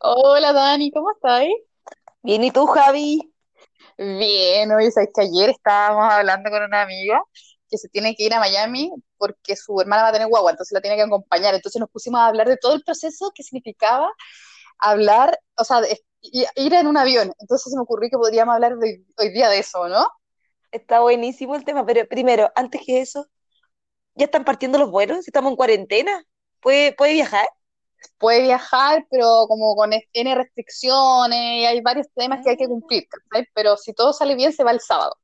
Hola Dani, ¿cómo estás? Bien, ¿y tú, Javi? Bien, oye, sabes que ayer estábamos hablando con una amiga que se tiene que ir a Miami porque su hermana va a tener guagua, entonces la tiene que acompañar. Entonces nos pusimos a hablar de todo el proceso que significaba hablar, o sea, de- ir en un avión. Entonces se me ocurrió que podríamos hablar de- hoy día de eso, ¿no? Está buenísimo el tema, pero primero, antes que eso, ¿ya están partiendo los vuelos? ¿Estamos en cuarentena? ¿Puede, puede viajar? Puede viajar, pero como con N restricciones, y hay varios temas que hay que Mm, cumplir, ¿cachai? Pero si todo sale bien, se va el sábado.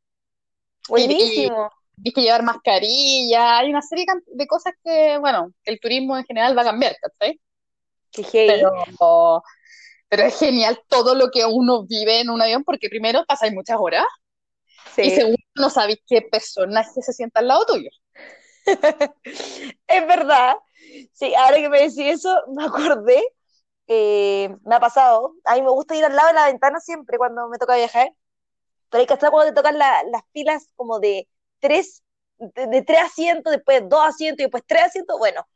Y, buenísimo. hay que llevar mascarilla, hay una serie de cosas que, bueno, el turismo en general va a cambiar. Qué Pero, pero es genial todo lo que uno vive en un avión, porque primero pasáis muchas horas, y Sí, segundo no sabéis qué personaje se sienta al lado tuyo. es verdad. Sí, ahora que me decís eso, me acordé, eh, me ha pasado. A mí me gusta ir al lado de la ventana siempre cuando me toca viajar, pero hay que estar cuando te tocan la- las filas como de tres, de, de tres asientos, después dos asientos y después tres asientos. Bueno,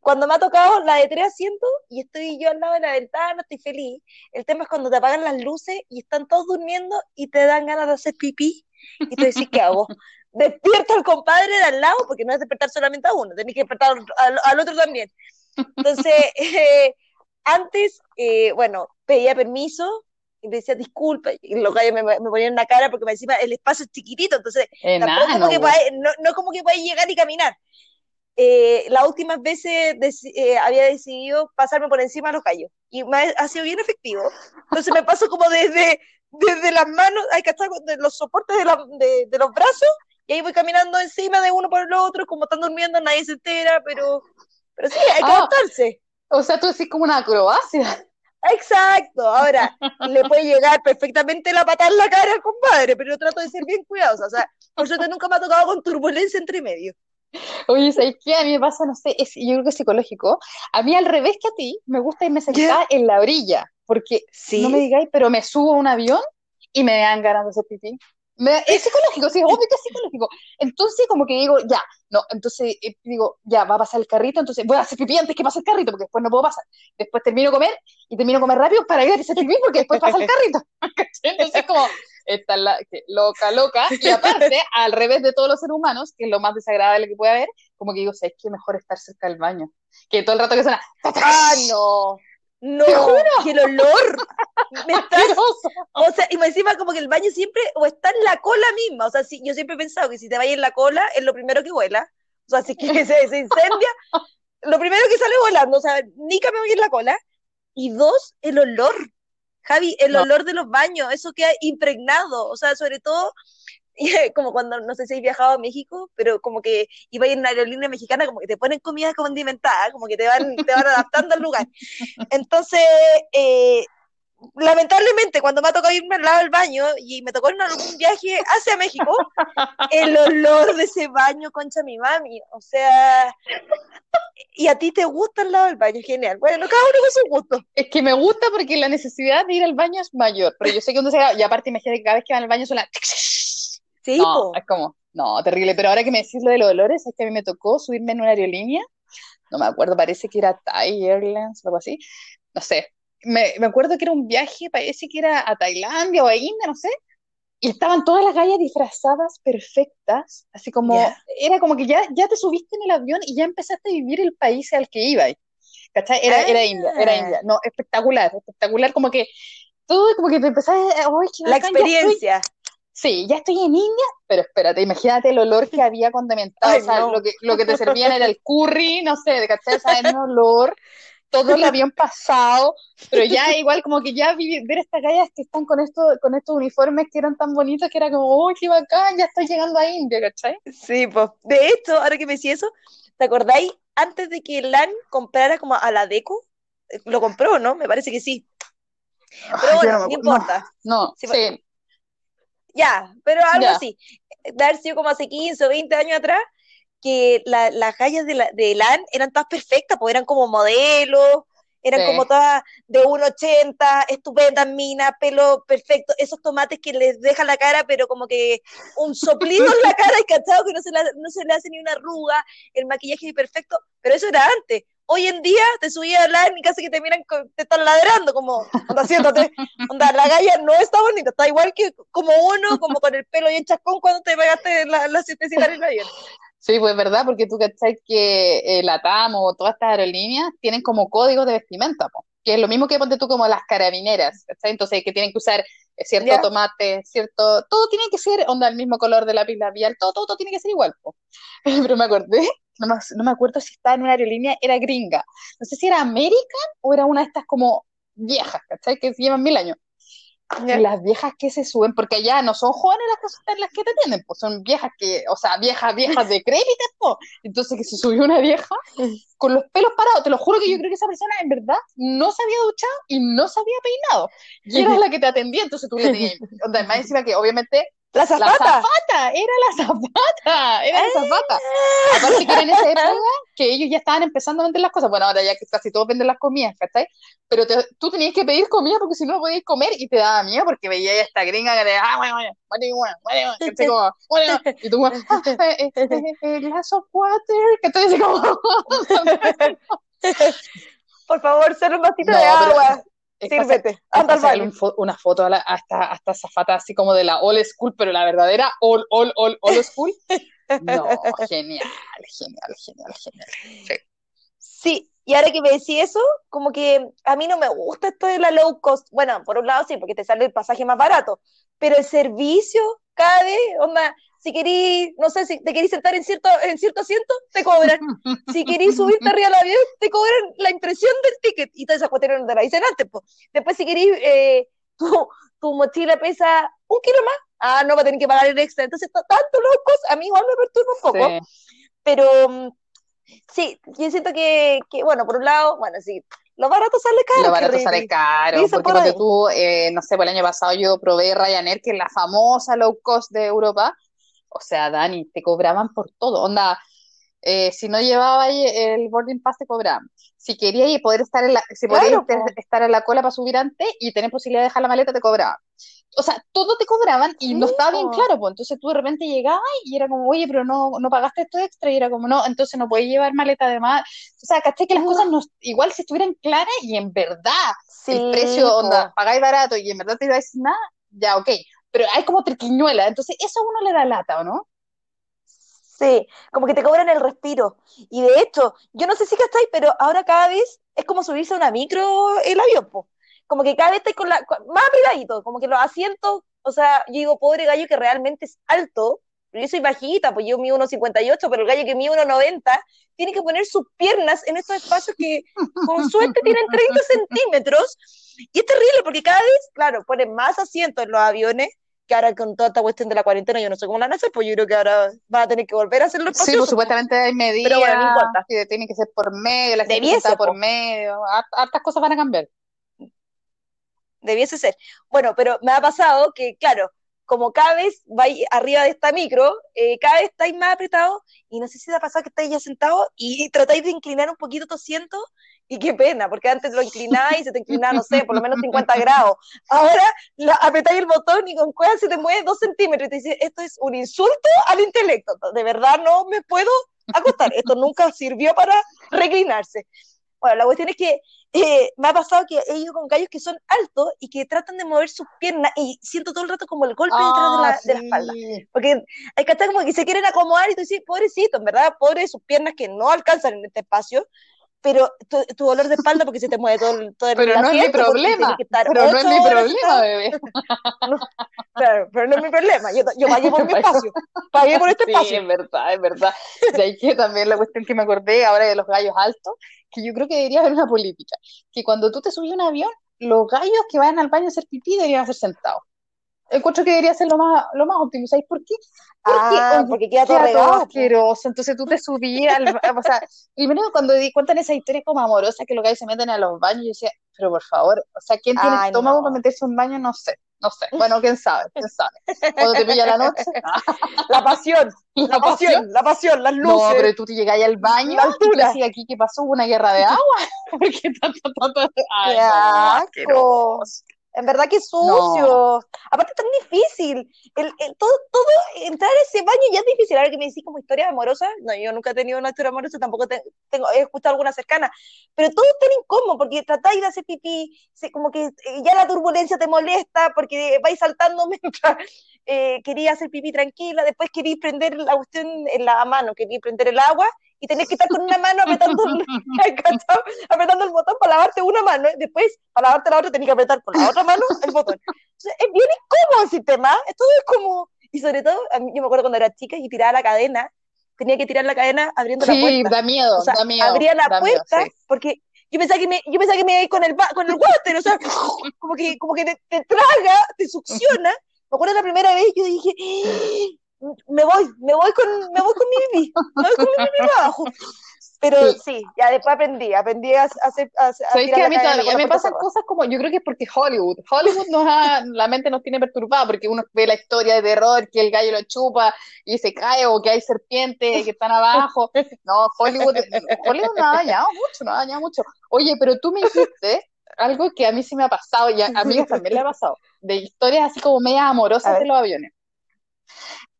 cuando me ha tocado la de tres asientos y estoy yo al lado de la ventana, estoy feliz. El tema es cuando te apagan las luces y están todos durmiendo y te dan ganas de hacer pipí y tú decís, ¿qué hago? Despierto al compadre de al lado, porque no es despertar solamente a uno, tenés que despertar al, al otro también. Entonces, eh, antes, eh, bueno, pedía permiso y me decía disculpa, y los gallos me, me ponían la cara porque me encima el espacio es chiquitito, entonces tampoco como que no, no como que podáis llegar y caminar eh, las últimas veces eh, había decidido pasarme por encima de los gallos y me ha, ha sido bien efectivo. Entonces me paso como desde, desde las manos, hay que estar de los soportes de, la- de, de los brazos y ahí voy caminando encima de uno por el otro, como están durmiendo, nadie se entera, pero, pero sí, hay que Ah, adaptarse. o sea, tú decís como una acrobacia. Exacto, ahora le puede llegar perfectamente la patada en la cara al compadre, pero yo trato de ser bien cuidadosa, o sea, por suerte nunca me ha tocado con turbulencia entre medio. Oye, ¿sabes qué? A mí me pasa, no sé, es, yo creo que es psicológico. A mí al revés que a ti, me gusta irme sentada en la orilla, porque no me digáis, pero me subo a un avión y me dan ganas de hacer pipí. Me- es psicológico, sí, obvio que es psicológico. Entonces, como que digo, ya, no, entonces eh, digo, ya, va a pasar el carrito, entonces voy a hacer pipí antes que pase el carrito, porque después no puedo pasar. Después termino de comer y termino de comer rápido para ir a hacer pipí, porque después pasa el carrito. Entonces, como, esta es la, que, loca, loca. Y aparte, al revés de todos los seres humanos, que es lo más desagradable que puede haber, como que digo, ¿sabes qué? Mejor estar cerca del baño. Que todo el rato que suena, Ah, no. No, te juro, y el olor. Me estás, o sea, y más encima como que el baño siempre o está en la cola misma. O sea, si, yo siempre he pensado que si te vayas en la cola es lo primero que vuela. O sea, si que se, se incendia, lo primero que sale volando. O sea, Nica me voy en la cola. Y dos, el olor. Javi, el No, olor de los baños, eso queda impregnado. O sea, sobre todo como cuando, no sé si has viajado a México, pero como que iba en una aerolínea mexicana, como que te ponen comida condimentada, como que te van, te van adaptando al lugar. Entonces, eh, lamentablemente, cuando me ha tocado irme al lado del baño y me tocó en algún viaje hacia México, el olor de ese baño, concha mi mami, o sea, y a ti te gusta el lado del baño, genial. Bueno, cada uno con su gusto. es que me gusta porque la necesidad de ir al baño es mayor, pero yo sé que uno se y aparte imagínate que cada vez que van al baño suena Sí, no, es como, no, terrible, pero ahora que me decís lo de los olores, es que a mí me tocó subirme en una aerolínea, no me acuerdo, parece que era Thai Airlines o algo así, no sé, me, me acuerdo que era un viaje, parece que era a Tailandia o a India, no sé, y estaban todas las gallas disfrazadas perfectas, así como, Ya. era como que ya, ya te subiste en el avión y ya empezaste a vivir el país al que ibas, ¿cachai? Era, era India, era Ah, India, no, espectacular, espectacular, como que todo como que te empezás, a, ¡ay, qué la bacán! Experiencia. sí, ya estoy en India, pero espérate, imagínate el olor que había condimentado, Ay, o sea, no. lo que, lo que te servían era el curry, no sé, ¿cachai? O sea, era un olor, todo el avión pasado, pero ya igual como que ya vi- ver estas gallas que están con esto, con estos uniformes que eran tan bonitos que era como, ¡uy, qué bacán! Ya estoy llegando a India, ¿cachai? Sí, pues. De hecho, ahora que me decís eso, ¿te acordáis antes de que LAN comprara como a la Deco? Eh, Lo compró, ¿no? Me parece que sí. Pero bueno, no importa. no, Sí, pues, sí, ya, pero algo ya, así. De haber sido como hace 15 o 20 años atrás, que la- las gallas de, la, de LAN eran todas perfectas, pues eran como modelos, eran como todas de 1,80, estupendas minas, pelo perfecto, esos tomates que les dejan la cara, pero como que un soplido en la cara, ¿cachado? Que no se, la- no se le hace ni una arruga, el maquillaje perfecto, pero eso era antes. hoy en día te subí a hablar y casi que te miran, te están ladrando, como, onda, siéntate, onda, la galla no está bonita, está igual que como uno, como con el pelo bien chascón cuando te pegaste la, la siestecita en el avión. Sí, pues es verdad, porque tú cachai que eh, la TAM o todas estas aerolíneas tienen como códigos de vestimenta, po, que es lo mismo que ponte tú como las carabineras, ¿cachai? Entonces que tienen que usar eh, cierto tomate, cierto, todo tiene que ser onda el mismo color de la pila vial, todo, todo, todo tiene que ser igual, po. Pero me acordé, no me, no me acuerdo si estaba en una aerolínea, era gringa, no sé si era American o era una de estas como viejas, ¿cachai? Que llevan mil años. ¿Ya? Las viejas que se suben, porque allá no son jóvenes las que, las que te tienen, pues son viejas que, o sea, viejas, viejas decrépitas, pues. Entonces que se subió una vieja con los pelos parados, te lo juro que yo creo que esa persona en verdad no se había duchado y no se había peinado. Y era la que te atendía, entonces tú le tenías, onda, más encima que obviamente La la zapata. zafata, era la zafata, era la zafata. Aparte que era en esa época que ellos ya estaban empezando a vender las cosas. Bueno, ahora ya que casi todos venden las comidas, ¿cachai? Pero te- tú tenías que pedir comida porque si no, no podías comer y te daba miedo porque veía a esta gringa que te ah, bueno, bueno, bueno, bueno, bueno. Como, bueno, y tú ah, eh, eh, eh, eh, glass of water, ¿cachai? Así como, Por favor, solo un vasito No, de agua. Sírvete. Anda al una foto a, la- a esta, a esta zafata así como de la old school, pero la verdadera old, old, old, old school. No, genial, genial, genial, genial. Sí. Sí, y ahora que me decís eso, como que a mí no me gusta esto de la low cost. Bueno, por un lado sí, porque te sale el pasaje más barato, pero el servicio, cada vez, onda, si querís, no sé, si te querís sentar en cierto, en cierto asiento, te cobran. Si querís subirte arriba del avión, te cobran la impresión del ticket. Y todas esas cuestiones no te la dicen antes, po. Después, si querís, eh, tu, tu mochila pesa un kilo más, ah, no va a tener que pagar el extra. Entonces, tanto low cost, a mí igual me perturba un poco. Sí. Pero mm, sí, yo siento que, que, bueno, por un lado, bueno, sí, lo barato sale caro. Lo barato sale caro, porque por tú, eh, no sé, por el año pasado yo probé Ryanair, que es la famosa low cost de Europa. O sea, Dani, te cobraban por todo. Onda, eh, si no llevaba el boarding pass te cobraban. Si querías poder estar en la, si Claro, podías po. te- estar en la cola para subir antes y tener posibilidad de dejar la maleta, te cobraban. O sea, todo te cobraban y no estaba bien claro, pues entonces tú de repente llegabas y era como, oye, pero no, no pagaste esto extra, y era como, no, entonces no puedes llevar maleta de más. O sea, caché que las cosas no, igual si estuvieran claras y en verdad Sí, el precio, onda, pagáis barato y en verdad te iba a decir nada, ya, ok. Pero hay como triquiñuela, entonces eso a uno le da lata, ¿o no? Sí, como que te cobran el respiro. Y de hecho, yo no sé si estáis, pero ahora cada vez es como subirse a una micro el avión, po. Como que cada vez estáis con la, con- más apretadito, como que los asientos, o sea, yo digo, pobre gallo que realmente es alto, pero yo soy bajita, pues yo mido 1,58, pero el gallo que mide 1,90 tiene que poner sus piernas en estos espacios que con suerte tienen 30 centímetros. Y es terrible porque cada vez, claro, ponen más asientos en los aviones, que ahora con toda esta cuestión de la cuarentena, yo no sé cómo la van a hacer, pues yo creo que ahora va a tener que volver a hacerlo Sí, espacioso. pues supuestamente hay medidas Pero bueno, no importa. que tienen que ser por medio, la gente sentada por po. medio, hart- hartas cosas van a cambiar. Debiese ser. Bueno, pero me ha pasado que, claro, como cada vez vais arriba de esta micro, eh, cada vez estáis más apretados y no sé si te ha pasado que estáis ya sentados y tratáis de inclinar un poquito tu asiento y qué pena, porque antes lo inclináis y se te inclinaba, no sé, por lo menos 50 grados. Ahora la, apretáis el botón y con cueva se te mueve dos centímetros y te dice, esto es un insulto al intelecto. De verdad no me puedo acostar. Esto nunca sirvió para reclinarse. Bueno, la cuestión es que eh, me ha pasado que he ido con gallos que son altos y que tratan de mover sus piernas y siento todo el rato como el golpe detrás de Ah, la, de la espalda. Porque hay que estar como que se quieren acomodar y tú dices, pobrecito, en verdad, pobre sus piernas que no alcanzan en este espacio, pero tu, tu dolor de espalda porque se te mueve todo el, todo el Pero no es mi problema, pero no es mi problema, bebé. Claro, pero no es mi problema. Yo, yo pagué por mi espacio. Pagué por este Sí, espacio. es verdad, es verdad. Y ahí que también la cuestión que me acordé ahora de los gallos altos, que yo creo que debería haber una política, que cuando tú te subís a un avión, los gallos que vayan al baño a hacer pipí deberían hacer sentados. Encuentro que debería ser lo más, lo más óptimo, ¿sabes por qué? Porque, Ah, oye, porque queda todo queda regado. asqueroso, entonces tú te subías al o sea, primero cuando cuentan esa historia como amorosa que los gallos se meten a los baños, yo decía, pero por favor, o sea, ¿quién tiene Ay, estómago no. para meterse un baño? No sé, no sé, bueno, quién sabe, quién sabe. Cuando te pilla la noche, La pasión, la la pasión. pasión, la pasión, las No, luces. pero tú te llegáis al baño La y altura. decís aquí que pasó una guerra de agua. Porque tanto, tanto, ay, Qué no, asco. asqueroso. En verdad que sucio. Aparte es tan difícil. El, el- todo, todo, entrar a ese baño ya es difícil. Ahora que me decís como historia amorosa, no, yo nunca he tenido una historia amorosa, tampoco te- tengo, he escuchado alguna cercana. Pero todo es tan incómodo porque tratáis de hacer pipí, se- como que eh, ya la turbulencia te molesta porque vais saltando mientras eh, quería hacer pipí tranquila, después quería prender la cuestión en la mano, quería prender el agua y tenés que estar con una mano apretando apretando el botón para lavarte una mano, y después para lavarte la otra tenés que apretar con la otra mano el botón. Entonces, es bien incómodo el sistema, ¿eh? todo es como, y sobre todo, a mí- yo me acuerdo cuando era chica y tiraba la cadena, tenía que tirar la cadena abriendo la Sí, puerta. da miedo, O sea, da miedo. abría la da miedo, puerta sí. porque yo pensaba que me, yo pensaba que me iba a ir con el, con el water, o sea, como que, como que te, te traga, te succiona. Me acuerdo la primera vez yo dije, "Ah, me voy, me voy con, me voy con mi pipí, me voy con mi pipí abajo. Pero Sí. sí, ya después aprendí, aprendí a, hacer, a, a ¿Sabéis que a mí todavía me pasan cosas como, yo creo que es porque Hollywood, Hollywood nos ha, la mente nos tiene perturbada porque uno ve la historia de terror, que el gallo lo chupa y se cae o que hay serpientes que están abajo. No, Hollywood, Hollywood no ha dañado mucho, no ha dañado mucho. Oye, pero tú me dijiste algo que a mí sí me ha pasado y a amigas también le ha pasado, de historias así como medias amorosas de los aviones.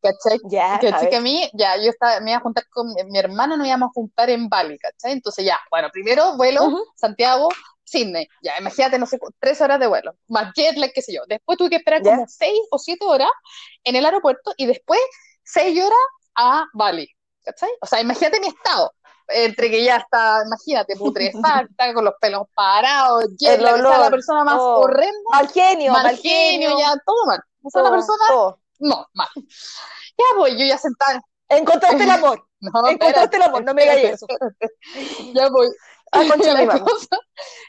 ¿Cachai? Ya, ¿Cachai? Que a mí, ya, yo estaba, me iba a juntar con mi, mi hermana, nos íbamos a juntar en Bali, ¿cachai? Entonces ya, bueno, primero vuelo. Santiago, Sydney, ya, imagínate, no sé, tres horas de vuelo, más jet lag, qué sé yo. Después tuve que esperar Ya. como seis o siete horas en el aeropuerto y después seis horas a Bali, ¿cachai? O sea, imagínate mi estado, entre que ya está, imagínate, putrefacta, con los pelos parados, jet lag, o sea, la persona más todo. horrenda, Mal genio, mal genio, ya, todo mal. O sea, todo, persona. No, mal. Ya voy, yo ya sentada, Encontraste el amor, no, encontraste el amor, no me digas eso. Ya voy. Ah, la cosa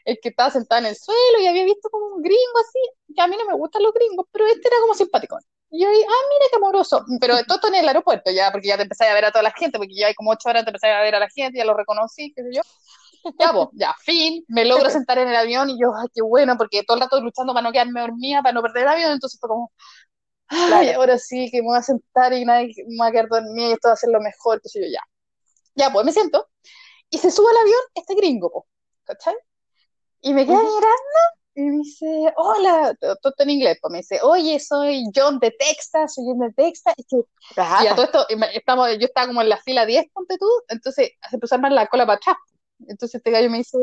es que estaba sentada en el suelo y había visto como un gringo así, que a mí no me gustan los gringos, pero este era como simpático. Y yo dije, ah, mira qué amoroso. Pero todo esto en el aeropuerto ya, porque ya te empecé a ver a toda la gente, porque ya hay como ocho horas te empecé a ver a la gente, ya lo reconocí, qué sé yo. Ya, pues, ya, fin, me logro sentar en el avión y yo, ay, qué bueno, porque todo el rato luchando para no quedarme dormida, para no perder el avión, entonces fue como, ay, Claro. ahora sí, que me voy a sentar y nadie me va a quedar dormida y esto va a ser lo mejor, sé yo, ya. Ya, pues me siento y se sube al avión este gringo, ¿cachai? Y me queda mirando y me dice, hola, todo en inglés, pues me dice, oye, soy John de Texas, soy John de Texas, y, que, y a todo esto, estamos, yo estaba como en la fila 10, ponte tú, entonces se empezó a armar la cola para atrás. Entonces este gallo me dice,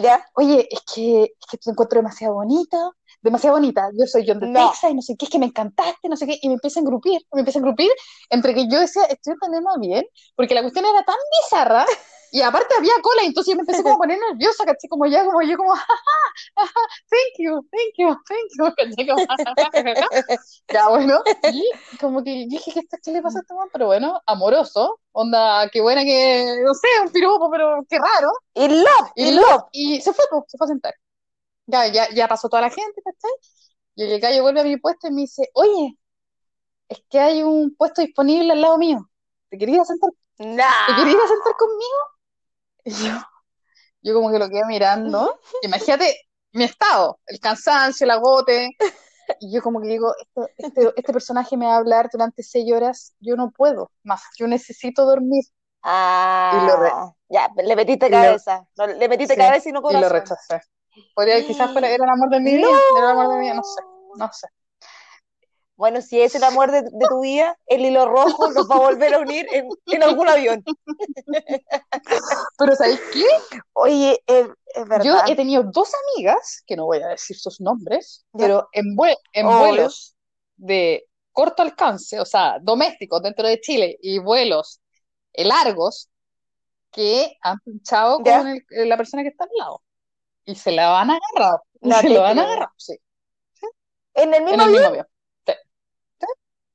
¿Ya? oye, es que, es que te encuentro demasiado bonita, demasiado bonita, yo soy John de No. Texas y no sé qué, es que me encantaste, no sé qué, y me empieza a engrupir, me empieza a engrupir, entre que yo decía, estoy entendiendo bien, porque la cuestión era tan bizarra, y aparte había cola, entonces yo me empecé como a poner nerviosa, ¿cachai? Como ya, como yo, como, jaja, thank you, thank you, thank you, ya, bueno, y como que dije, ¿qué, qué le pasa a este man? Pero bueno, amoroso, onda, qué buena que, no sé, un piropo, pero qué raro, Y love, y, y lo- love. y se fue, pues, se fue a sentar. Ya, ya, ya pasó toda la gente, ¿cachai? Y el gallo vuelve a mi puesto y me dice, oye, es que hay un puesto disponible al lado mío. ¿Te querías sentar, te Nah. querías sentar conmigo? Y yo, yo como que lo quedé mirando. Imagínate mi estado, el cansancio, el agote. Y yo como que digo, este, este personaje me va a hablar durante seis horas, yo no puedo más, yo necesito dormir. Ah, Y ya, le metiste y lo- cabeza. Le metiste Sí, cabeza y no Y corazón. lo rechacé. Podría, quizás fuera, era el amor de mi vida, era el amor de mi vida, no sé, no sé. Bueno, si es el amor de, de tu vida, el hilo rojo nos va a volver a unir en, en algún avión. Pero ¿sabéis qué? Oye, es, es verdad. Yo he tenido dos amigas, que no voy a decir sus nombres, Ya. pero en, en vuelos de corto alcance, o sea, domésticos dentro de Chile y vuelos eh, largos, que han pinchado Ya. con el- eh, la persona que está al lado. Y se la han agarrado. Y No se lo han creo. agarrado, sí, en el en mismo avión. mismo avión.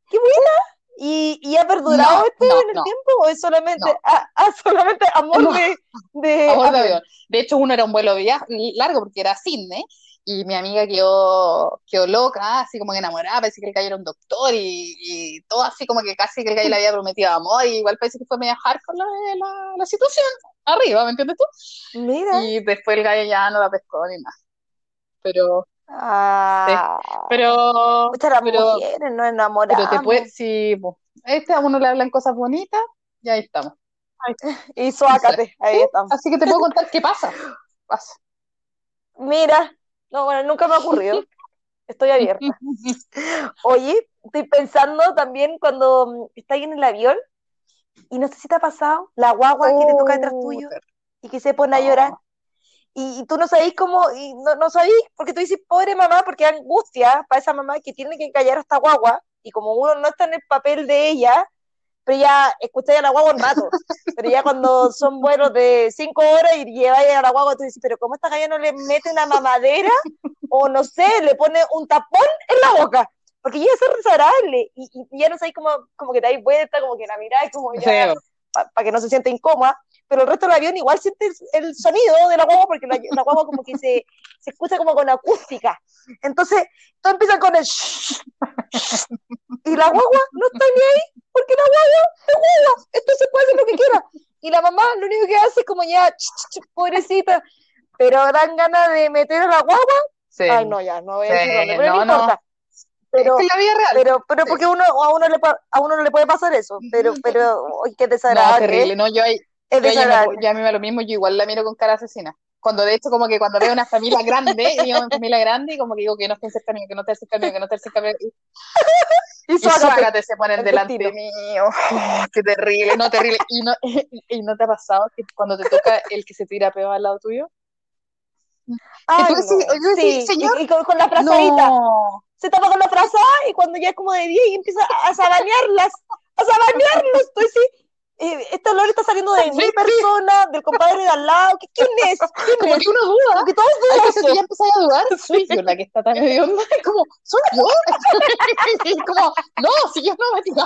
¡Qué buena! ¿Y, y ha perdurado No, este no, en el no. tiempo o es solamente, ah, ah, solamente amor de, de a bordo de avión? De hecho, uno era un vuelo via- largo porque era Sydney y mi amiga quedó, quedó loca, así como que enamorada, parece que el gallo era un doctor y, y todo así como que casi que el gallo le había prometido amor y igual parece que fue medio hardcore la, la, la situación arriba, ¿me entiendes tú? Mira. Y después el gallo ya no la pescó ni nada. Pero, Ah. pero, Pucha, las pero- mujeres no enamoramos. pero te puede, si po, este a uno le hablan cosas bonitas, y ahí estamos. Y suácate, ahí Sí. estamos. Así que te puedo contar qué pasa. Pasa. Mira, no, bueno, nunca me ha ocurrido. Estoy abierta. Oye, estoy pensando también cuando mm, estás en el avión y no sé si te ha pasado la guagua que te toca detrás Oh, tuyo y que se pone a llorar y, y tú no sabés cómo, y no, no sabés, porque tú dices, pobre mamá, porque angustia para esa mamá que tiene que callar a esta guagua y como uno no está en el papel de ella, pero ya escucháis a la guagua un rato, pero ya cuando son vuelos de cinco horas y lleváis a la guagua, tú dices, pero ¿cómo esta galla no le mete una mamadera o no sé, le pone un tapón en la boca? Porque ya es desagradable y, y- ya no sabéis cómo, como que te dais vuelta, como que la miráis, como ya, Feo. Para que no se sienta incómoda, pero el resto del avión igual siente el, el sonido de la guagua porque la, la guagua como que se, se escucha como con acústica. Entonces, todo empieza con el shh, shh, y la guagua no está ni ahí porque la guagua es guagua, entonces puede hacer lo que quiera. Y la mamá lo único que hace es como ya, ch, ch, pobrecita, pero dan ganas de meter a la guagua. Sí. Ay, no, ya, no voy a Sí, decir dónde, pero no, no, no. importa. Pero, es que en la vida real. pero, pero Sí. porque uno, a uno le pa- a uno no le puede pasar eso, pero, pero, ay, qué no, desagradable. terrible. No, yo, ahí- Es yo, ahí ya me- desagradable. ya a mí me da lo mismo, yo igual la miro con cara asesina. Cuando de hecho, como que cuando veo una familia grande, digo una familia grande, y como que digo que no estén cerca mío, que no estén cerca mío, que no estén cerca mío. Y, Y y suágate. se ponen el delante mío. Oh, qué terrible, no, terrible. ¿Y no, y no te ha pasado que cuando te toca el que se tira peor al lado tuyo? Ay, tú decís- no. yo decís, Sí, señor, y, y con, con la frazadita. No. Se tapa con la frazada y cuando ya es como de 10 y empieza a sabanearlas, a sabanearlos. Tú decís, eh, este olor está saliendo de mi Sí, sí. persona, del compadre de al lado. ¿Qui- ¿Quién es? ¿Quién Como es? que uno duda. Como que todo es Hay veces que ya empezáis a dudar, soy yo la que está tan hedionda, como, ¿soy yo? Como, no, si yo no me digo,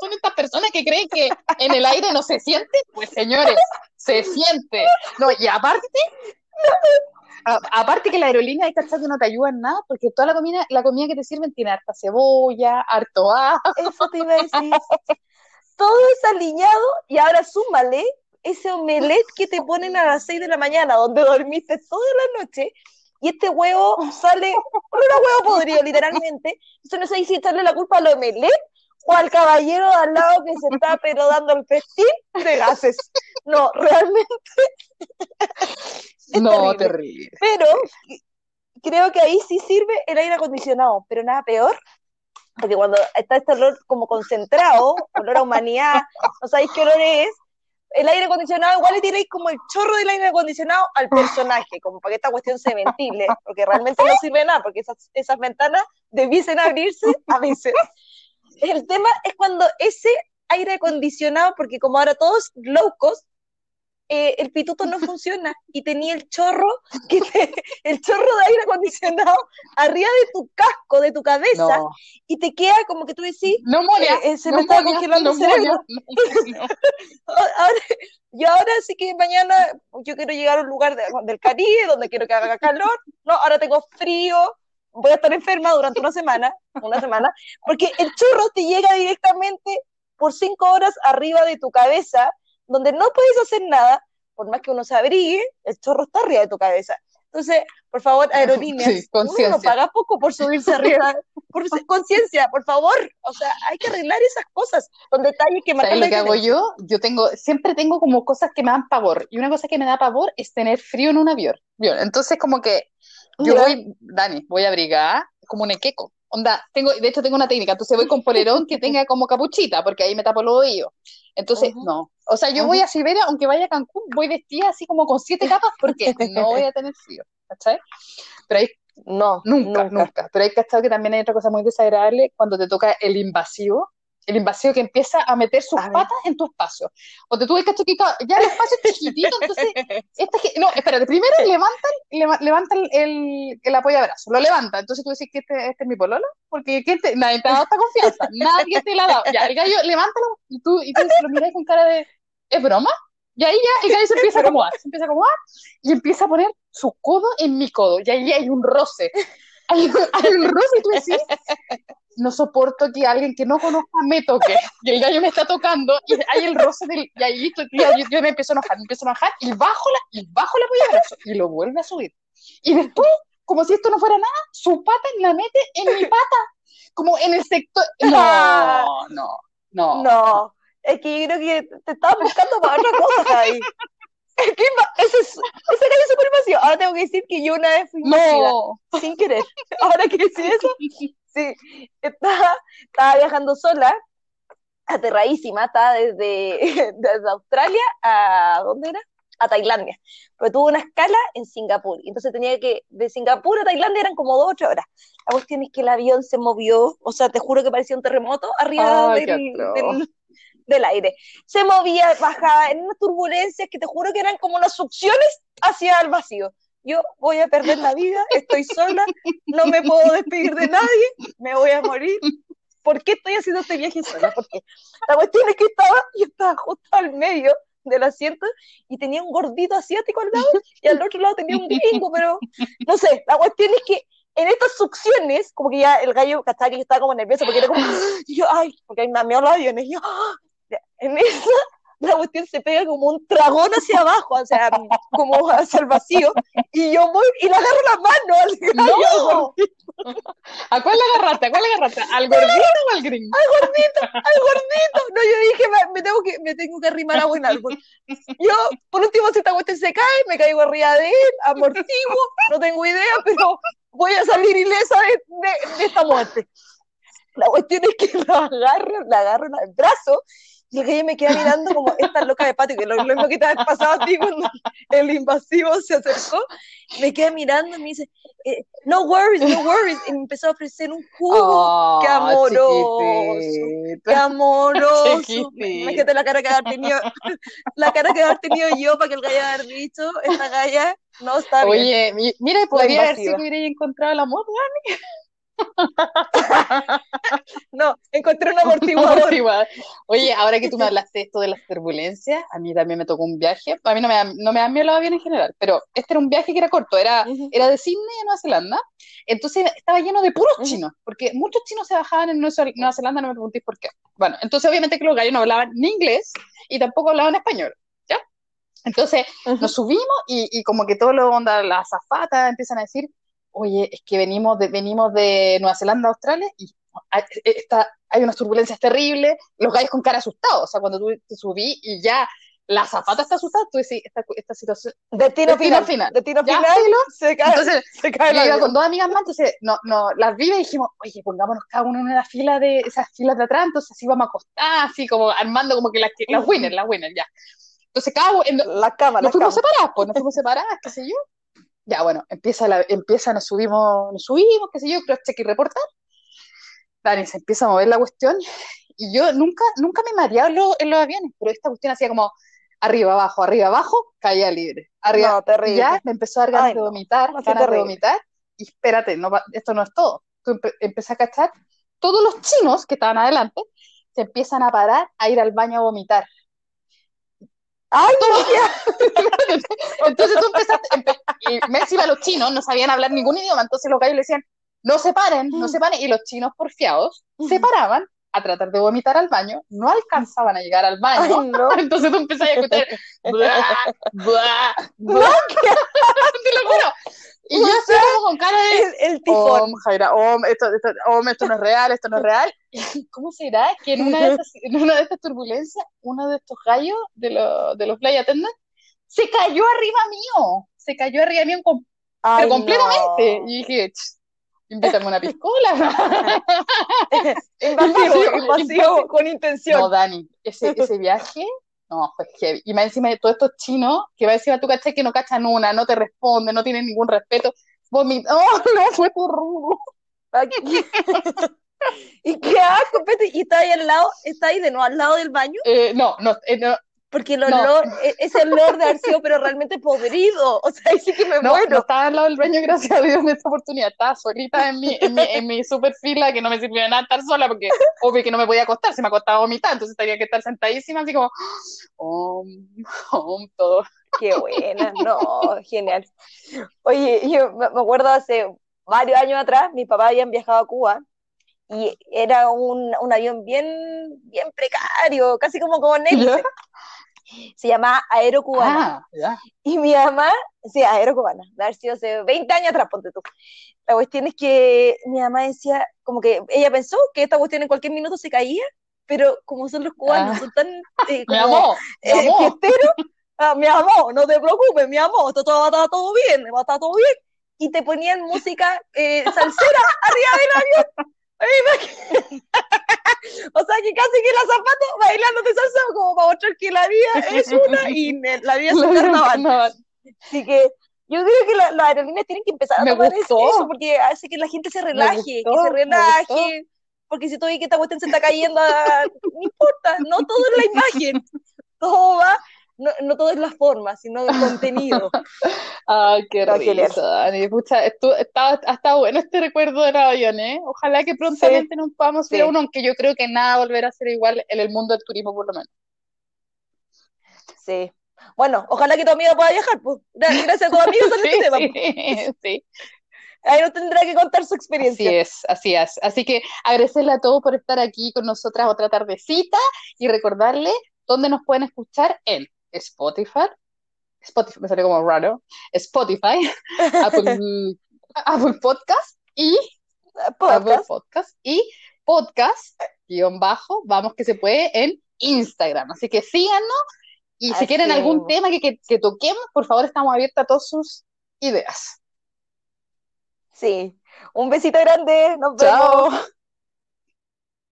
son estas personas que creen que en el aire no se siente, pues señores, se siente. No, y aparte, aparte que la aerolínea hay que que no te ayuda en nada, porque toda la comida, la comida que te sirven tiene harta cebolla, harto ajo. Eso te iba a decir. Todo es alineado y ahora súmale ese omelette que te ponen a las 6 de la mañana, donde dormiste toda la noche, y este huevo sale, olor a huevo podrido, literalmente. Entonces no sé si echarle la culpa al omelette o al caballero de al lado que se está pero dando el festín de gases. No, realmente. No, terrible. terrible. Pero creo que ahí sí sirve el aire acondicionado, pero nada peor, porque cuando está este olor como concentrado, olor a humanidad, no sabéis qué olor es, el aire acondicionado igual le tiráis como el chorro del aire acondicionado al personaje, como para que esta cuestión se ventile, porque realmente no sirve de nada, porque esas, esas ventanas debiesen abrirse a veces. El tema es cuando ese aire acondicionado, porque como ahora todos low cost, eh, el pituto no funciona y tenía el chorro, que te- el chorro de aire acondicionado arriba de tu casco, de tu cabeza, No, y te queda como que tú decís, no moria, Eh, eh, se no me está moria, congelando no el cerebro. no. ahora, yo ahora sí que mañana yo quiero llegar a un lugar de- del Caribe donde quiero que haga calor, no, ahora tengo frío, voy a estar enferma durante una semana, una semana, porque el chorro te llega directamente por cinco horas arriba de tu cabeza, donde no puedes hacer nada, por más que uno se abrigue, el chorro está arriba de tu cabeza. Entonces, por favor, aerolíneas, Sí, uno no paga poco por subirse arriba, por conciencia, por favor, o sea, hay que arreglar esas cosas, son detalles que marcan ¿Sabes la lo que hago yo? Yo tengo, siempre tengo como cosas que me dan pavor. Y una cosa que me da pavor es tener frío en un avión. Entonces, como que yo voy, Dani, voy abrigada como un equeco. Onda, tengo, de hecho tengo una técnica, entonces voy con polerón que tenga como capuchita, porque ahí me tapo los oídos. Entonces, Ujú. no. O sea, yo voy a Siberia, aunque vaya a Cancún, voy vestida así como con siete capas, porque no voy a tener frío, ¿cachai? Pero hay No, Nunca, nunca. Pero hay cachado que también hay otra cosa muy desagradable cuando te toca el invasivo. El invasivo que empieza a meter sus A ver. patas en tu espacio. O te tuve que ya el espacio es chiquitito, entonces. Esta, no, espérate, primero levantan, leva- levantan el, el apoyabrazo, lo levanta. Entonces tú decís que este, este es mi pololo, porque ¿quién te, nadie te ha dado esta confianza, nadie te la ha dado. Ya, el gallo, levántalo y tú, y tú lo miras con cara de, ¿es broma? Y ahí ya el gallo se empieza a acomodar, se empieza a acomodar y empieza a poner su codo en mi codo. Y ahí hay un roce. Hay, hay un roce y tú decís, no soporto que alguien que no conozca me toque. Y el gallo me está tocando y hay el roce del... Y ahí estoy- yo, yo- me empiezo a enojar, me empiezo a enojar y bajo la, y bajo la apoyabrazo y lo vuelve a subir. Y después, como si esto no fuera nada, su pata la mete en mi pata. Como en el sector... No, no, no. No, es que yo creo que te estabas buscando para otra cosa, Javi. Ese, ese gallo es súper vacío. Ahora tengo que decir que yo una vez fui No. sin querer. Ahora que decir eso, sí, estaba, estaba viajando sola, aterradísima, estaba desde, desde Australia a, ¿dónde era? A Tailandia. Pero tuve una escala en Singapur. Entonces tenía que, de Singapur a Tailandia eran como dos, ocho horas. La cuestión es que el avión se movió, o sea, te juro que parecía un terremoto arriba qué del, del, del aire. Se movía, bajaba en unas turbulencias que te juro que eran como unas succiones hacia el vacío. Yo voy a perder la vida, estoy sola, no me puedo despedir de nadie, me voy a morir. ¿Por qué estoy haciendo este viaje sola? Porque la cuestión es que estaba, yo estaba justo al medio del asiento y tenía un gordito asiático al lado y al otro lado tenía un gringo, pero no sé, la cuestión es que en estas succiones, como que ya el gallo, ¿cachai? Que estaba como nervioso porque era como, y yo, ay, porque ahí me aviones, y yo, en esa, la cuestión se pega como un dragón hacia abajo, o sea, como hacia el vacío, y yo voy y le agarro la mano al gallo, No. ¿A cuál le agarraste? ¿A cuál le agarraste? ¿Al gordito o al gringo? al gordito, al gordito. No, yo dije, me, tengo que, me tengo que arrimar a buen árbol. Yo, por último, si esta cuestión se cae, me caigo arriba de él, amortiguo, no tengo idea, pero voy a salir ilesa de, de, de esta muerte. La cuestión es que la agarro, la agarro en el brazo y el gallo me queda mirando como esta loca de patio, que lo, lo mismo que te había pasado a ti cuando el invasivo se acercó, me queda mirando y me dice, eh, no worries, no worries, y me empezó a ofrecer un jugo, Oh, qué amoroso, chiquitito. qué amoroso, imagínate la cara que haber tenido, la cara que haber tenido yo para que el gallo haber dicho, esta galla no está bien. Oye, mi- mira, podría haber sido que hubiera encontrado el amor, weón. No, encontré un amortiguador. Oye, ahora que tú me hablaste de esto de las turbulencias, a mí también me tocó un viaje. A mí no me dan, no me dan miedo los aviones en general, pero este era un viaje que era corto, era, Ujú. era de Sydney a Nueva Zelanda. Entonces estaba lleno de puros chinos, porque muchos chinos se bajaban en Nueva Zelanda, no me preguntéis por qué. Bueno, entonces obviamente que los gallos no hablaban ni inglés y tampoco hablaban español, ¿ya? Entonces nos subimos y, y como que todo lo onda, las azafatas empiezan a decir, oye, es que venimos de, venimos de Nueva Zelanda a Australia y hay, está, hay unas turbulencias terribles, los gallos con cara asustados, o sea, cuando tú te subí y ya la azafata está asustada, tú decís, esta, esta situación, Destino, Destino final. final. Destino Ya, final. Se cae, entonces se cae yo iba con dos amigas más, entonces no, no, las vi y dijimos, oye, pongámonos cada uno en una fila de esas filas de atrás, entonces así vamos a acostar, así como armando como que las, las winners, las winners, ya. Entonces cada uno, en- La cama, la nos fuimos cama. separadas, pues nos fuimos separadas, qué sé yo. Ya, bueno, empieza, la, empieza, nos subimos, nos subimos, qué sé yo, cross check y reportar. Dani, se empieza a mover la cuestión y yo nunca, nunca me he mareado en los, aviones, pero esta cuestión hacía como arriba, abajo, arriba, abajo, caía libre. Arriba, No, terrible. y ya me empezó a dar ganas Ay, de vomitar, No, ganas de vomitar, y espérate, no, esto no es todo. Tú empe- empecé a cachar, todos los chinos que estaban adelante se empiezan a parar a ir al baño a vomitar. ¡Ay, no! Entonces tú empezaste, empe- y me encima los chinos no sabían hablar ningún idioma, entonces los gallos le decían, no se paren, no se paren, y los chinos porfiados se paraban a tratar de vomitar al baño, no alcanzaban a llegar al baño, ¡Ay, no! entonces tú empezás a escuchar, "Buah, buah, buah". te lo juro, y yo así como con cara de, El, el tifón. Om, Jaira, Om, esto, esto, Om, esto no es real, esto no es real. ¿Cómo será que en una de estas, en una de estas turbulencias, uno de estos gallos de, los de los flight attendants se cayó arriba mío? Se cayó arriba mío, Ay, pero completamente. no. Y dije, "Ch, invítame una piscola. Invasivo, invasivo con intención. No, Dani, ese, ese viaje, no, fue heavy. Y más encima de todos estos chinos, que va encima tú cachai que no cachan una, no te responden, no tienen ningún respeto. Vomit oh, no, fue. Aquí. y qué asco, Pete. Y está ahí al lado, está ahí de nuevo al lado del baño, Eh, no, no, eh, no, porque el No. olor, e- ese olor de haber sido, pero realmente podrido. O sea, ahí sí que me No, muero. no estaba al lado del baño, gracias a Dios, en esta oportunidad. Estaba solita en mi, en mi, en mi super fila, que no me sirvió de nada estar sola, porque obvio que no me podía acostar, se me acostaba a vomitar, entonces tenía que estar sentadísima, así como, om, om, todo. Qué buena, no, genial. Oye, yo me acuerdo hace varios años atrás, mis papás habían viajado a Cuba y era un, un avión bien, bien precario, casi como con hélice. Se llamaba Aerocubana. Ah. Y mi mamá, sí, Aerocubana, de haber sido hace 20 años atrás, ponte tú. La cuestión es que mi mamá decía, como que ella pensó que esta cuestión en cualquier minuto se caía, pero como son los cubanos, Ah. son tan eh, como, amó, me eh, amó. fiesteros, ah, mi amor, no te preocupes, mi amor, todo, todo va a estar todo bien, va a estar todo bien. Y te ponían música eh, salsera arriba del avión. o sea que casi que la zapato bailando de salsa como para mostrar que la vida es una y la vida es un carnaval. Así que yo creo que las aerolíneas tienen que empezar a tomar eso porque hace que la gente se relaje, que se relaje. Porque si tú ves que esta cuestión se está cayendo, no importa, no todo es la imagen, todo va no, no todo es la forma, sino el contenido. Ay, qué risa, Dani. Pucha, está, está, bueno este recuerdo del avión, ¿eh? Ojalá que prontamente nos podamos ir a uno, aunque yo creo que nada volverá a ser igual en el mundo del turismo, por lo menos. Sí. Bueno, ojalá que tu amigo pueda viajar, pues. Gracias a tu amigo sí, este tema. Sí, sí. Ahí nos tendrá que contar su experiencia. Así es, así es. Así que agradecerle a todos por estar aquí con nosotras otra tardecita y recordarle dónde nos pueden escuchar en Spotify, Spotify, me salió como raro, Spotify, Apple, Apple Podcast y podcast. Podcast y podcast guion bajo, vamos que se puede en Instagram. Así que síganos y si quieren algún tema que, que, toquemos, por favor, estamos abiertos a todas sus ideas. Sí. Un besito grande. Nos vemos.